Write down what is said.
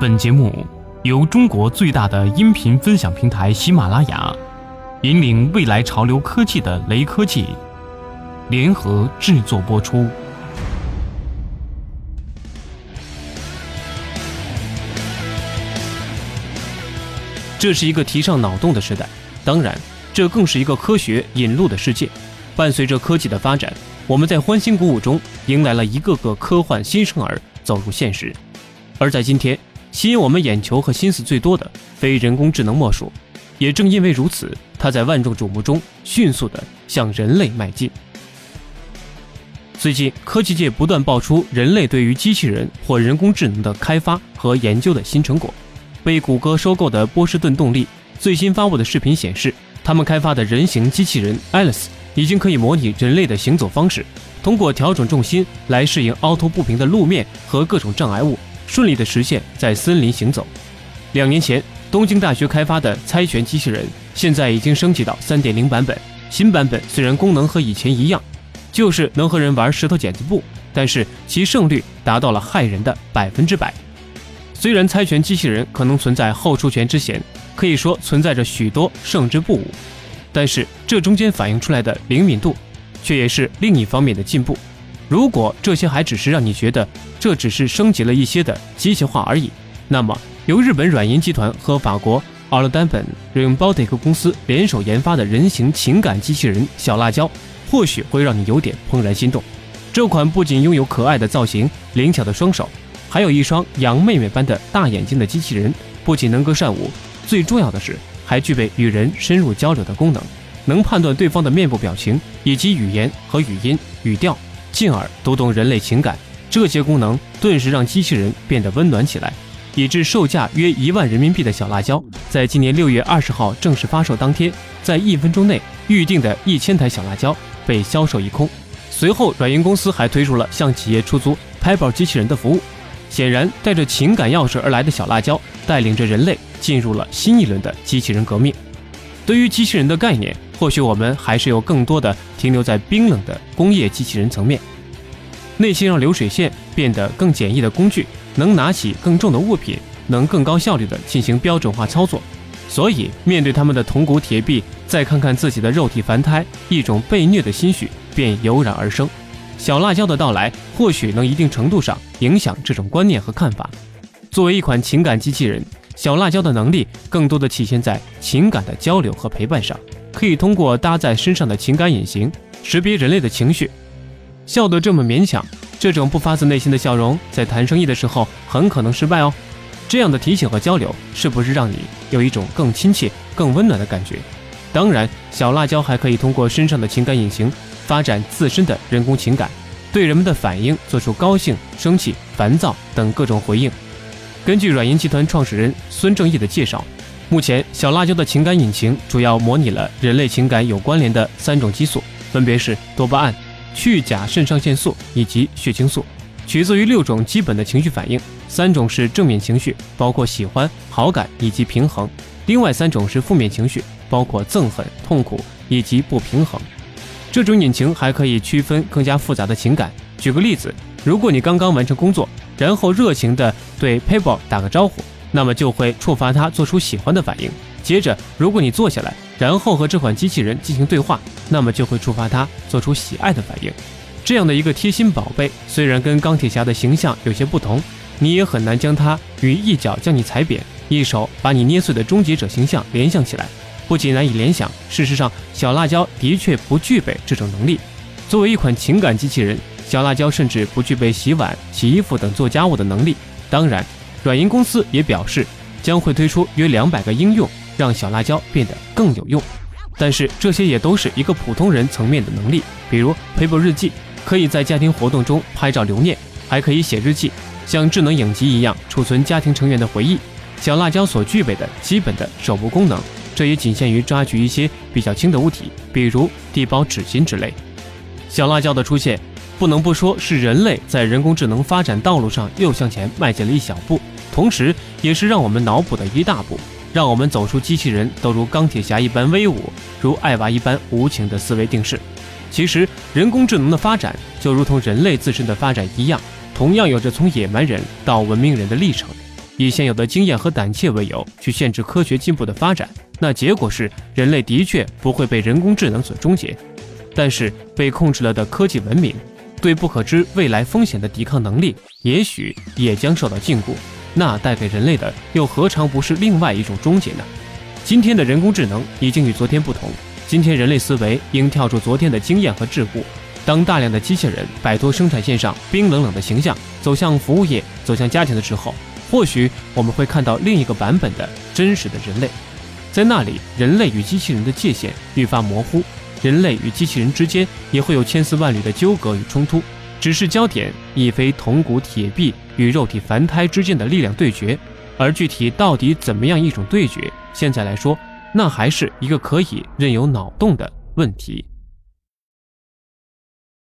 本节目由中国最大的音频分享平台喜马拉雅，引领未来潮流科技的雷科技联合制作播出。这是一个提倡脑洞的时代，当然，这更是一个科学引路的世界。伴随着科技的发展，我们在欢欣鼓舞中迎来了一个个科幻新生儿走入现实。而在今天，吸引我们眼球和心思最多的，非人工智能莫属。也正因为如此，它在万众瞩目中迅速地向人类迈进。最近，科技界不断爆出人类对于机器人或人工智能的开发和研究的新成果。被谷歌收购的波士顿动力最新发布的视频显示，他们开发的人形机器人 Alice 已经可以模拟人类的行走方式，通过调整重心来适应凹凸不平的路面和各种障碍物，顺利地实现在森林行走。两年前，东京大学开发的猜拳机器人现在已经升级到3.0版本。新版本虽然功能和以前一样，就是能和人玩石头剪子布，但是其胜率达到了骇人的百分之百。虽然猜拳机器人可能存在后出拳之嫌，可以说存在着许多胜之不武，但是这中间反映出来的灵敏度，却也是另一方面的进步。如果这些还只是让你觉得这只是升级了一些的机械化而已，那么由日本软银集团和法国奥 d 丹本 Robotic 公司联手研发的人形情感机器人小辣椒，或许会让你有点怦然心动。这款不仅拥有可爱的造型、灵巧的双手。还有一双羊妹妹般的大眼睛的机器人，不仅能歌善舞，最重要的是还具备与人深入交流的功能，能判断对方的面部表情以及语言和语音语调，进而读懂人类情感。这些功能顿时让机器人变得温暖起来，以致售价约一万人民币的小辣椒，在今年六月二十号正式发售当天，在一分钟内预定的一千台小辣椒被销售一空。随后，软银公司还推出了向企业出租拍宝机器人的服务。显然，带着情感钥匙而来的小辣椒，带领着人类进入了新一轮的机器人革命。对于机器人的概念，或许我们还是有更多的停留在冰冷的工业机器人层面。那些让流水线变得更简易的工具，能拿起更重的物品，能更高效率地进行标准化操作。所以，面对他们的铜骨铁臂，再看看自己的肉体凡胎，一种被虐的心绪便油然而生。小辣椒的到来，或许能一定程度上影响这种观念和看法。作为一款情感机器人，小辣椒的能力更多的体现在情感的交流和陪伴上，可以通过搭在身上的情感隐形，识别人类的情绪。笑得这么勉强，这种不发自内心的笑容，在谈生意的时候很可能失败哦。这样的提醒和交流，是不是让你有一种更亲切、更温暖的感觉？当然，小辣椒还可以通过身上的情感隐形。发展自身的人工情感，对人们的反应做出高兴、生气、烦躁等各种回应。根据软银集团创始人孙正义的介绍，目前小辣椒的情感引擎主要模拟了人类情感有关联的三种激素，分别是多巴胺、去甲肾上腺素以及血清素，取自于六种基本的情绪反应。三种是正面情绪，包括喜欢、好感以及平衡；另外三种是负面情绪，包括憎恨、痛苦以及不平衡。这种引擎还可以区分更加复杂的情感。举个例子，如果你刚刚完成工作，然后热情地对 p a y p a l 打个招呼，那么就会触发他做出喜欢的反应。接着，如果你坐下来，然后和这款机器人进行对话，那么就会触发他做出喜爱的反应。这样的一个贴心宝贝，虽然跟钢铁侠的形象有些不同，你也很难将它与一脚将你踩扁、一手把你捏碎的终结者形象联想起来。不仅难以联想，事实上，小辣椒的确不具备这种能力。作为一款情感机器人，小辣椒甚至不具备洗碗、洗衣服等做家务的能力。当然，软银公司也表示将会推出约两百个应用，让小辣椒变得更有用。但是，这些也都是一个普通人层面的能力，比如 Paper 日记，可以在家庭活动中拍照留念，还可以写日记，像智能影集一样储存家庭成员的回忆。小辣椒所具备的基本的手部功能。这也仅限于抓取一些比较轻的物体，比如递包纸巾之类。小辣椒的出现，不能不说是人类在人工智能发展道路上又向前迈进了一小步，同时也是让我们脑补的一大步，让我们走出机器人都如钢铁侠一般威武，如艾娃一般无情的思维定式。其实，人工智能的发展就如同人类自身的发展一样，同样有着从野蛮人到文明人的历程。以现有的经验和胆怯为由去限制科学进步的发展，那结果是人类的确不会被人工智能所终结，但是被控制了的科技文明，对不可知未来风险的抵抗能力，也许也将受到禁锢。那带给人类的又何尝不是另外一种终结呢？今天的人工智能已经与昨天不同，今天人类思维应跳出昨天的经验和桎梏。当大量的机器人摆脱生产线上冰冷冷的形象，走向服务业，走向家庭的时候，或许我们会看到另一个版本的真实的人类。在那里，人类与机器人的界限愈发模糊，人类与机器人之间也会有千丝万缕的纠葛与冲突。只是焦点亦非铜骨铁臂与肉体凡胎之间的力量对决，而具体到底怎么样一种对决，现在来说，那还是一个可以任由脑洞的问题。